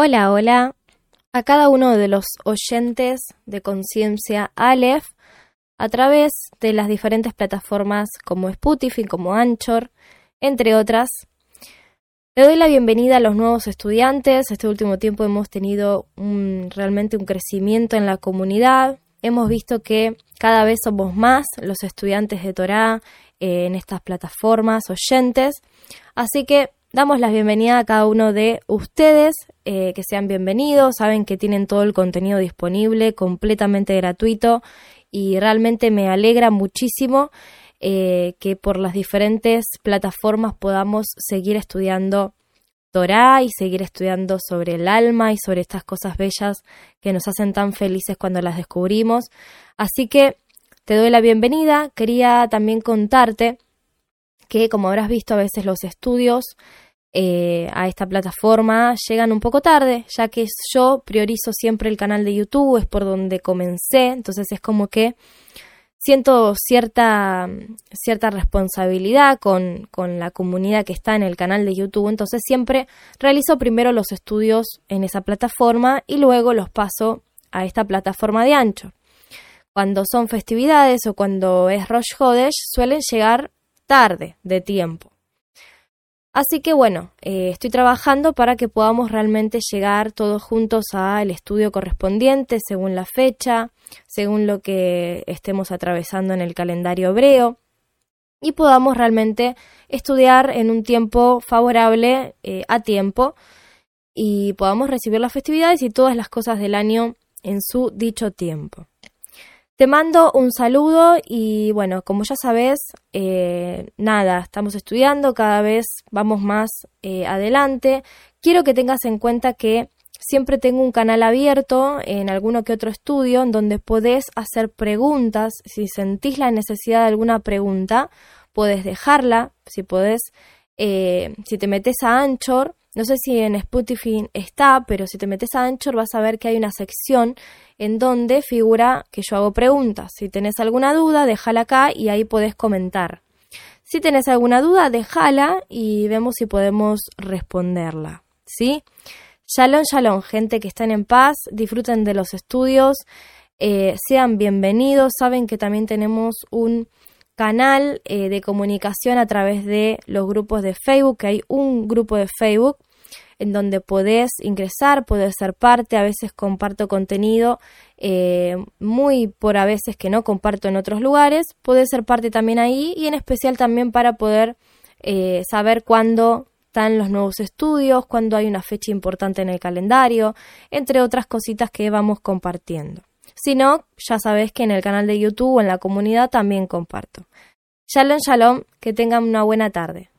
Hola, hola. A cada uno de los oyentes de Conciencia Aleph a través de las diferentes plataformas como Spotify, como Anchor, entre otras. Le doy la bienvenida a los nuevos estudiantes. Este último tiempo hemos tenido realmente un crecimiento en la comunidad. Hemos visto que cada vez somos más los estudiantes de Torah eh, en estas plataformas, oyentes. Así que damos la bienvenida a cada uno de ustedes, eh, que sean bienvenidos, saben que tienen todo el contenido disponible, completamente gratuito y realmente me alegra muchísimo eh, que por las diferentes plataformas podamos seguir estudiando Torah y seguir estudiando sobre el alma y sobre estas cosas bellas que nos hacen tan felices cuando las descubrimos. Así que te doy la bienvenida. Quería también contarte que, como habrás visto, a veces los estudios eh, a esta plataforma llegan un poco tarde, ya que yo priorizo siempre el canal de YouTube, es por donde comencé, entonces es como que siento cierta, cierta responsabilidad con, con, la comunidad que está en el canal de YouTube, entonces siempre realizo primero los estudios en esa plataforma y luego los paso a esta plataforma de ancho. Cuando son festividades o cuando es Rosh Hodesh suelen llegar tarde de tiempo. Así que bueno, eh, estoy trabajando para que podamos realmente llegar todos juntos al estudio correspondiente según la fecha, según lo que estemos atravesando en el calendario hebreo y podamos realmente estudiar en un tiempo favorable eh, a tiempo y podamos recibir las festividades y todas las cosas del año en su dicho tiempo. Te mando un saludo y bueno, como ya sabes, eh, nada, estamos estudiando, cada vez vamos más eh, adelante. Quiero que tengas en cuenta que siempre tengo un canal abierto en alguno que otro estudio en donde podés hacer preguntas. Si sentís la necesidad de alguna pregunta, puedes dejarla. Si podés, eh, si te metes a Anchor, no sé si en Spotify está, pero si te metes a Anchor vas a ver que hay una sección en donde figura que yo hago preguntas. Si tenés alguna duda, déjala acá y ahí podés comentar. Si tenés alguna duda, déjala y vemos si podemos responderla. ¿Sí? Shalom, shalom, gente que estén en paz, disfruten de los estudios, eh, sean bienvenidos. Saben que también tenemos un canal eh, de comunicación a través de los grupos de Facebook, que hay un grupo de Facebook en donde podés ingresar, podés ser parte, a veces comparto contenido eh, muy por a veces que no comparto en otros lugares, podés ser parte también ahí y en especial también para poder eh, saber cuándo están los nuevos estudios, cuándo hay una fecha importante en el calendario, entre otras cositas que vamos compartiendo. Si no, ya sabes que en el canal de YouTube o en la comunidad también comparto. Shalom, shalom, que tengan una buena tarde.